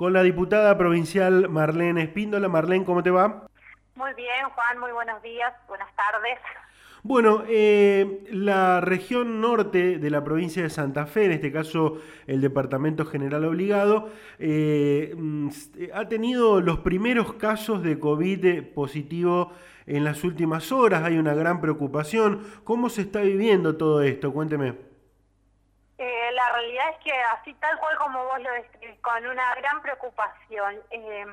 con la diputada provincial Marlene Espíndola. Marlene, ¿cómo te va? Muy bien, Juan, muy buenos días, buenas tardes. Bueno, eh, la región norte de la provincia de Santa Fe, en este caso el Departamento General Obligado, eh, mm, ha tenido los primeros casos de COVID positivo en las últimas horas. Hay una gran preocupación. ¿Cómo se está viviendo todo esto? Cuénteme realidad es que así tal cual como vos lo describís, con una gran preocupación. Eh,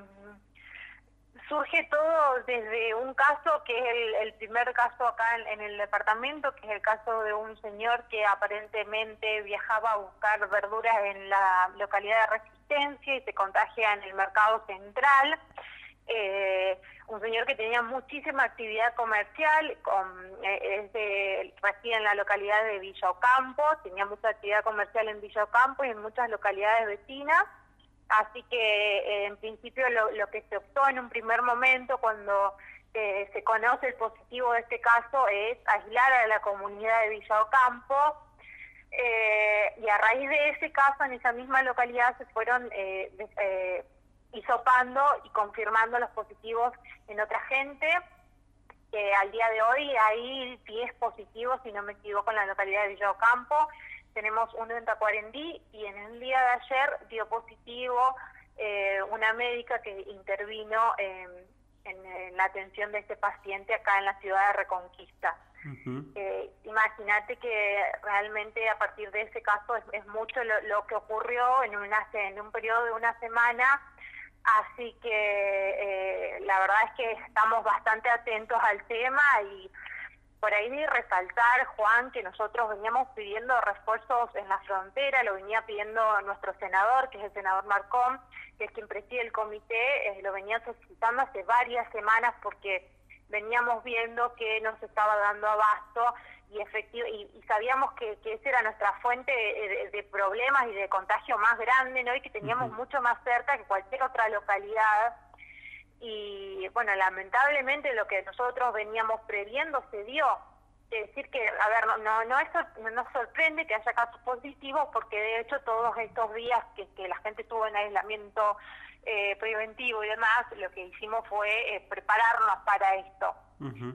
surge todo desde un caso que es el, primer caso acá en, el departamento, que es el caso de un señor que aparentemente viajaba a buscar verduras en la localidad de Resistencia y se contagia en el mercado central. Eh, un señor que tenía muchísima actividad comercial, eh, reside en la localidad de Villa Ocampo, tenía mucha actividad comercial en Villa Ocampo y en muchas localidades vecinas, así que eh, en principio lo, que se optó en un primer momento cuando eh, se conoce el positivo de este caso es aislar a la comunidad de Villa Ocampo, y a raíz de ese caso en esa misma localidad se fueron y confirmando los positivos en otra gente. que al día de hoy hay 10 positivos, si no me equivoco, en la localidad de Villa Ocampo. Tenemos uno en Tacuarendí y en el día de ayer dio positivo eh, una médica que intervino en, la atención de este paciente acá en la ciudad de Reconquista. Eh, imagínate que realmente a partir de ese caso es, mucho lo, que ocurrió en, una, en un periodo de una semana Así que eh, la verdad es que estamos bastante atentos al tema y por ahí resaltar, Juan, que nosotros veníamos pidiendo refuerzos en la frontera, lo venía pidiendo nuestro senador, que es el senador Marcón, que es quien preside el comité, eh, lo venía solicitando hace varias semanas porque veníamos viendo que no se estaba dando abasto y, efectivo, y, sabíamos que, que, esa era nuestra fuente de, problemas y de contagio más grande, ¿no? Y que teníamos mucho más cerca que cualquier otra localidad. Y bueno, lamentablemente lo que nosotros veníamos previendo se dio. Es decir que, a ver, no, no, eso no nos sorprende que haya casos positivos porque de hecho todos estos días que, que la gente estuvo en aislamiento eh, preventivo y demás, lo que hicimos fue eh, prepararnos para esto.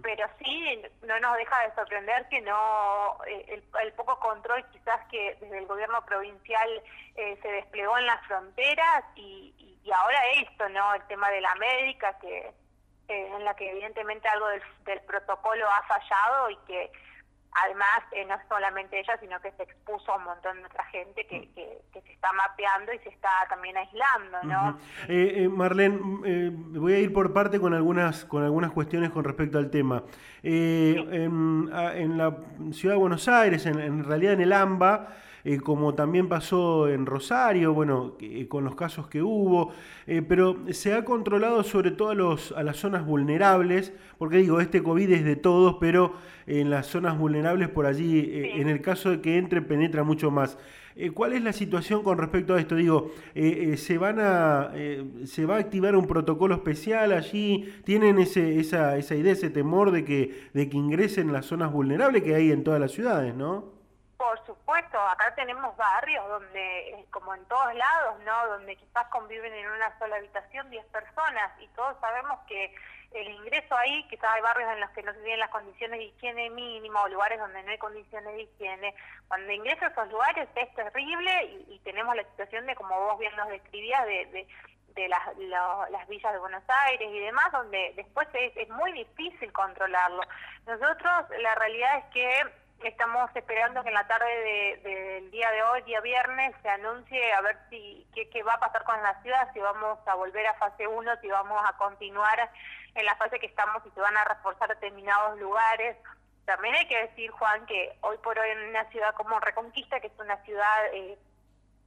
Pero sí, no nos deja de sorprender que no eh, el, poco control quizás que desde el gobierno provincial eh, se desplegó en las fronteras y, ahora esto, ¿no? El tema de la médica, que eh, en la que evidentemente algo del, del protocolo ha fallado y que además eh, no solamente ella, sino que se expuso a un montón de otra gente que, que, se está mapeando y se está también aislando, ¿no? eh, eh Marlene, eh, voy a ir por parte con algunas, con algunas cuestiones con respecto al tema. En, en, la ciudad de Buenos Aires, en, en realidad en el AMBA, eh, como también pasó en Rosario, bueno, eh, con los casos que hubo, eh, pero se ha controlado sobre todo a, los, a las zonas vulnerables, porque digo, este COVID es de todos, pero en las zonas vulnerables por allí, en el caso de que entre, penetra mucho más. ¿Cuál es la situación con respecto a esto? Digo, ¿se, van a, ¿se va a activar un protocolo especial allí? ¿Tienen ese, esa, esa idea, ese temor de que, de que ingresen las zonas vulnerables que hay en todas las ciudades, no? Por supuesto, acá tenemos barrios donde, eh, como en todos lados, ¿no? Donde quizás conviven en una sola habitación 10 personas y todos sabemos que el ingreso ahí, quizás hay barrios en los que no se tienen las condiciones de higiene mínima o lugares donde no hay condiciones de higiene. Cuando ingreso a esos lugares es terrible y, tenemos la situación de, como vos bien nos describías, de, de las, las villas de Buenos Aires y demás, donde después es, es muy difícil controlarlo. Nosotros, la realidad es que Estamos esperando que en la tarde del día de hoy, día viernes, se anuncie a ver si qué, va a pasar con la ciudad, si vamos a volver a fase 1, si vamos a continuar en la fase que estamos, si se van a reforzar determinados lugares. También hay que decir, Juan, que hoy por hoy en una ciudad como Reconquista, que es una ciudad eh,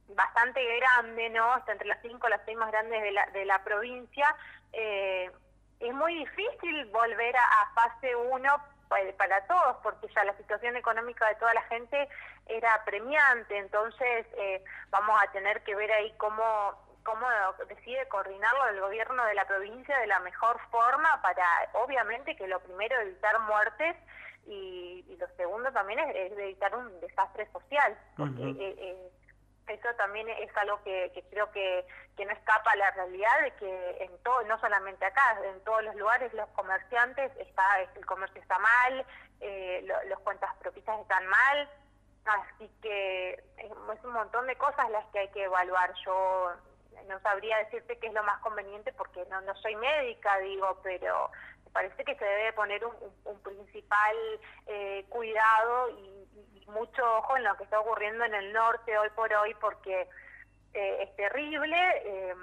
bastante grande, ¿no? Está entre las cinco las seis más grandes de la, de la provincia, eh, es muy difícil volver a, a fase 1 para todos, porque ya la situación económica de toda la gente era premiante, entonces eh, vamos a tener que ver ahí cómo cómo decide coordinarlo el gobierno de la provincia de la mejor forma para, obviamente, que lo primero evitar muertes y, lo segundo también es, evitar un desastre social, porque eh, eh, eso también es algo que, creo que, no escapa a la realidad de que en todo, no solamente acá, en todos los lugares los comerciantes, está el comercio está mal, eh, los cuentas propistas están mal, así que es un montón de cosas las que hay que evaluar. Yo no sabría decirte qué es lo más conveniente porque no, no soy médica, digo, pero me parece que se debe poner un, principal eh, cuidado y, mucho ojo en lo que está ocurriendo en el norte hoy por hoy porque eh, es terrible eh,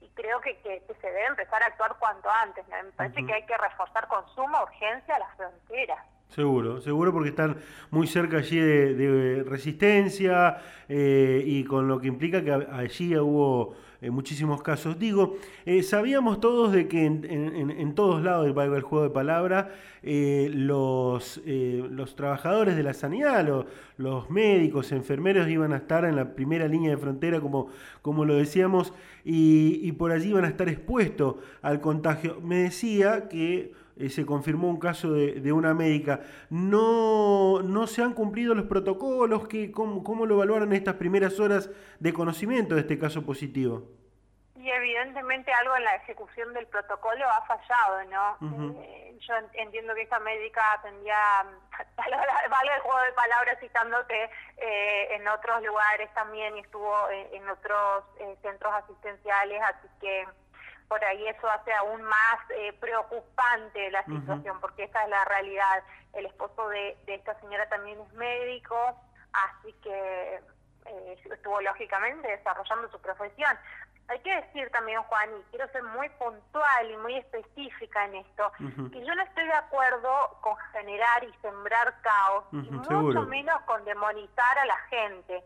y creo que, que, se debe empezar a actuar cuanto antes. Me parece que hay que reforzar con suma urgencia las fronteras. Seguro, seguro porque están muy cerca allí de, resistencia eh, y con lo que implica que allí hubo eh, muchísimos casos. Digo, eh, sabíamos todos de que en, todos lados, valga el juego de palabra, los, los trabajadores de la sanidad, los, los, médicos, enfermeros iban a estar en la primera línea de frontera, como, como lo decíamos, y, y por allí iban a estar expuestos al contagio. Me decía que eh, se confirmó un caso de, una médica. No, no se han cumplido los protocolos. que cómo, ¿Cómo lo evaluaron estas primeras horas de conocimiento de este caso positivo? Y evidentemente algo en la ejecución del protocolo ha fallado, ¿no? Eh, yo entiendo que esta médica tendría, vale el juego de palabras citándote, eh, en otros lugares también y estuvo en, otros centros asistenciales, así que por ahí eso hace aún más eh, preocupante la situación, porque esa es la realidad. El esposo de, esta señora también es médico, así que eh, estuvo lógicamente desarrollando su profesión. Hay que decir también, Juan, y quiero ser muy puntual y muy específica en esto, que yo no estoy de acuerdo con generar y sembrar caos, y mucho menos con demonizar a la gente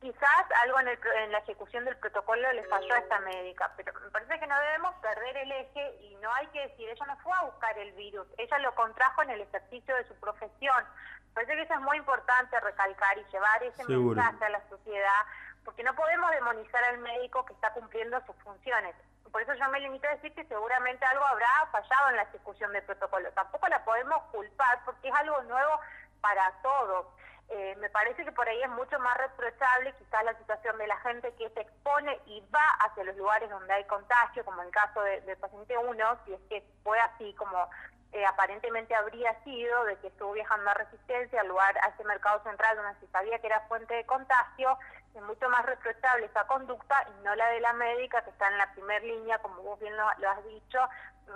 quizás algo en, en, la ejecución del protocolo le falló a esta médica, pero me parece que no debemos perder el eje y no hay que decir, ella no fue a buscar el virus, ella lo contrajo en el ejercicio de su profesión. Me parece que eso es muy importante recalcar y llevar ese mensaje a la sociedad, porque no podemos demonizar al médico que está cumpliendo sus funciones. Por eso yo me limito a decir que seguramente algo habrá fallado en la ejecución del protocolo. Tampoco la podemos culpar porque es algo nuevo para todos. Eh, me parece que por ahí es mucho más reprochable quizás la situación de la gente que se expone y va hacia los lugares donde hay contagio, como en el caso del paciente 1, si es que fue así como eh, aparentemente habría sido, de que estuvo viajando a Resistencia, al lugar, a ese mercado central donde se sabía que era fuente de contagio, es mucho más reprochable esa conducta y no la de la médica que está en la primera línea, como vos bien lo, has dicho,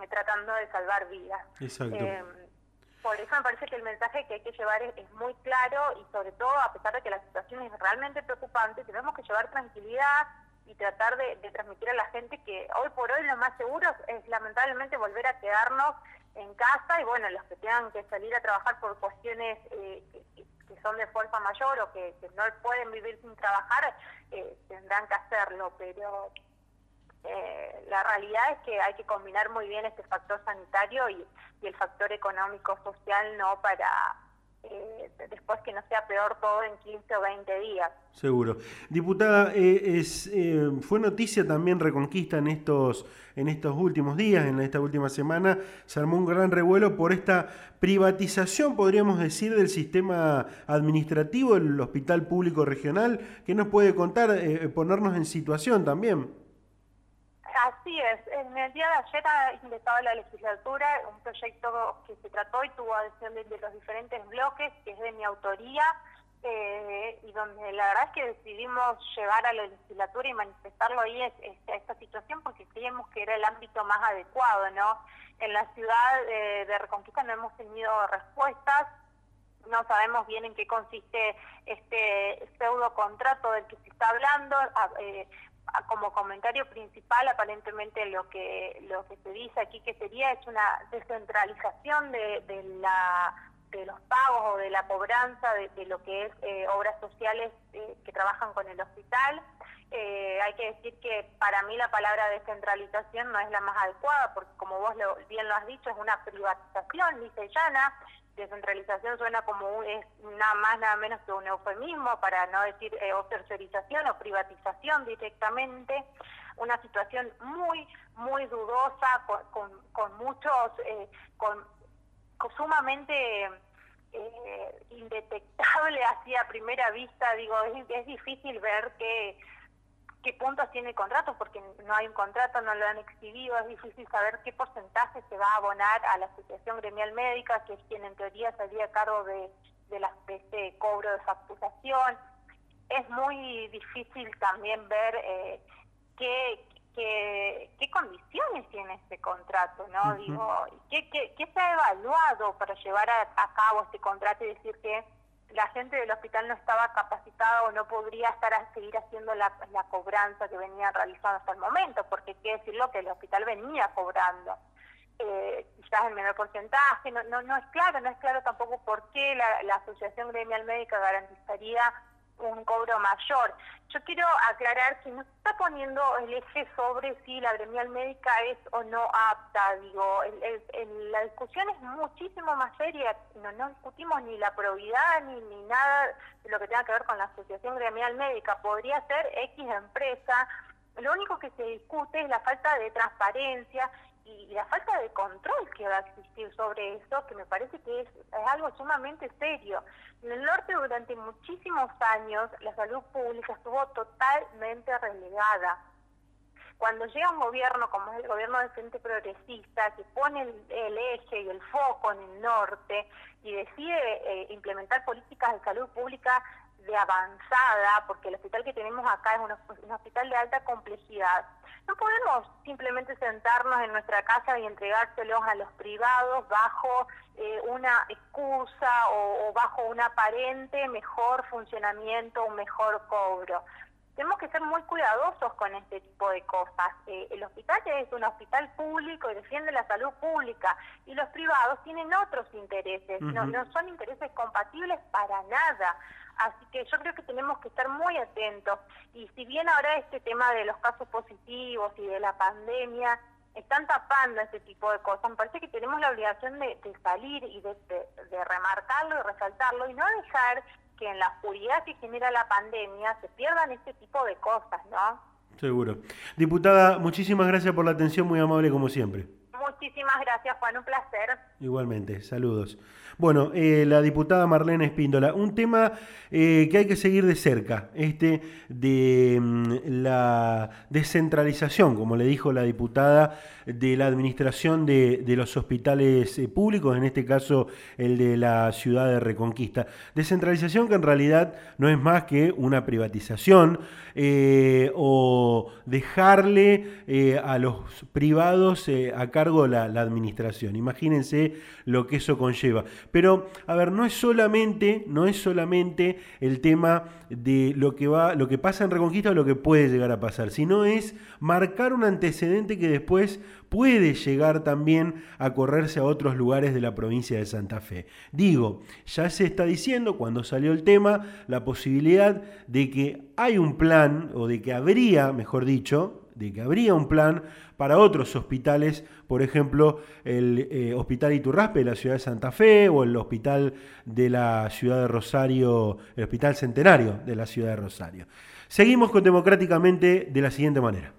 eh, tratando de salvar vidas. Exacto. Por eso me parece que el mensaje que hay que llevar es, muy claro y sobre todo, a pesar de que la situación es realmente preocupante, tenemos que llevar tranquilidad y tratar de, transmitir a la gente que hoy por hoy lo más seguro es lamentablemente volver a quedarnos en casa y bueno, los que tengan que salir a trabajar por cuestiones eh, que, son de fuerza mayor o que, no pueden vivir sin trabajar, eh, tendrán que hacerlo, pero eh, la realidad es que hay que combinar muy bien este factor sanitario y, el factor económico-social, ¿no? Para eh, después que no sea peor todo en 15 o 20 días. Seguro. Diputada, eh, es, fue noticia también Reconquista en estos, en estos últimos días, en esta última semana, se armó un gran revuelo por esta privatización, podríamos decir, del sistema administrativo del Hospital Público Regional. ¿Qué nos puede contar, ponernos en situación también? Así es. En el día de ayer ha ingresado la legislatura un proyecto que se trató y tuvo adhesión de, los diferentes bloques, que es de mi autoría, eh, y donde la verdad es que decidimos llevar a la legislatura y manifestarlo ahí es, esta situación porque creíamos que era el ámbito más adecuado, ¿no? En la ciudad de Reconquista no hemos tenido respuestas, no sabemos bien en qué consiste este pseudo contrato del que se está hablando. Eh, como comentario principal aparentemente lo que lo que se dice aquí que sería es una descentralización de, de la de los pagos o de la cobranza de, lo que es eh, obras sociales eh, que trabajan con el hospital. Eh, hay que decir que para mí la palabra descentralización no es la más adecuada, porque como vos bien lo has dicho, es una privatización dice llana, descentralización suena como es nada más nada menos que un eufemismo para no decir eh, o tercerización o privatización directamente. Una situación muy muy dudosa con, con, muchos eh, con, sumamente eh, indetectable así a primera vista, digo, es, difícil ver qué, qué puntos tiene el contrato, porque no hay un contrato, no lo han exhibido, es difícil saber qué porcentaje se va a abonar a la Asociación Gremial Médica, que es quien en teoría salía a cargo de, de, la, de este cobro de facturación. Es muy difícil también ver eh, qué, qué, qué condiciones tiene este contrato, ¿no? Digo, ¿qué, qué, ¿qué, se ha evaluado para llevar a, cabo este contrato y decir que la gente del hospital no estaba capacitada o no podría estar a seguir haciendo la, cobranza que venía realizando hasta el momento? Porque quiere decirlo que el hospital venía cobrando. Eh, quizás en menor porcentaje, no, no, no es claro, no es claro tampoco por qué la, la Asociación Gremial Médica garantizaría un cobro mayor. Yo quiero aclarar que no está poniendo el eje sobre si la gremial médica es o no apta. Digo, el, la discusión es muchísimo más seria. No, no discutimos ni la probidad ni, ni nada de lo que tenga que ver con la asociación gremial médica. Podría ser X empresa. Lo único que se discute es la falta de transparencia y la falta de control que va a existir sobre eso, que me parece que es, algo sumamente serio. En el norte durante muchísimos años la salud pública estuvo totalmente relegada. Cuando llega un gobierno como es el gobierno de Frente Progresista, que pone el, eje y el foco en el norte y decide eh, implementar políticas de salud pública de avanzada, porque el hospital que tenemos acá es un, hospital de alta complejidad. No podemos simplemente sentarnos en nuestra casa y entregárselos a los privados bajo eh, una excusa o, bajo un aparente mejor funcionamiento, un mejor cobro. Tenemos que ser muy cuidadosos con este tipo de cosas. Eh, el hospital es un hospital público y defiende la salud pública y los privados tienen otros intereses, no, no son intereses compatibles para nada. Así que yo creo que tenemos que estar muy atentos. Y si bien ahora este tema de los casos positivos y de la pandemia están tapando este tipo de cosas, me parece que tenemos la obligación de, salir y de, de, remarcarlo y resaltarlo y no dejar que en la oscuridad que genera la pandemia se pierdan este tipo de cosas, ¿no? Seguro. Diputada, muchísimas gracias por la atención, muy amable como siempre. Muchísimas gracias, Juan, un placer. Igualmente, saludos. Bueno, eh, la diputada Marlene Espíndola, un tema eh, que hay que seguir de cerca, este de mm, la descentralización, como le dijo la diputada, de la administración de, los hospitales eh, públicos, en este caso el de la ciudad de Reconquista. Descentralización que en realidad no es más que una privatización o dejarle a los privados a cargo la, administración. Imagínense lo que eso conlleva. Pero, a ver, no es solamente, no es solamente el tema de lo que va, lo que pasa en Reconquista o lo que puede llegar a pasar, sino es marcar un antecedente que después puede llegar también a correrse a otros lugares de la provincia de Santa Fe. Digo, ya se está diciendo cuando salió el tema la posibilidad de que hay un plan, o de que habría, mejor dicho, de que habría un plan para otros hospitales, por ejemplo, el eh, Hospital Iturraspe de la ciudad de Santa Fe o el Hospital de la ciudad de Rosario, el Hospital Centenario de la ciudad de Rosario. Seguimos con Democráticamente de la siguiente manera.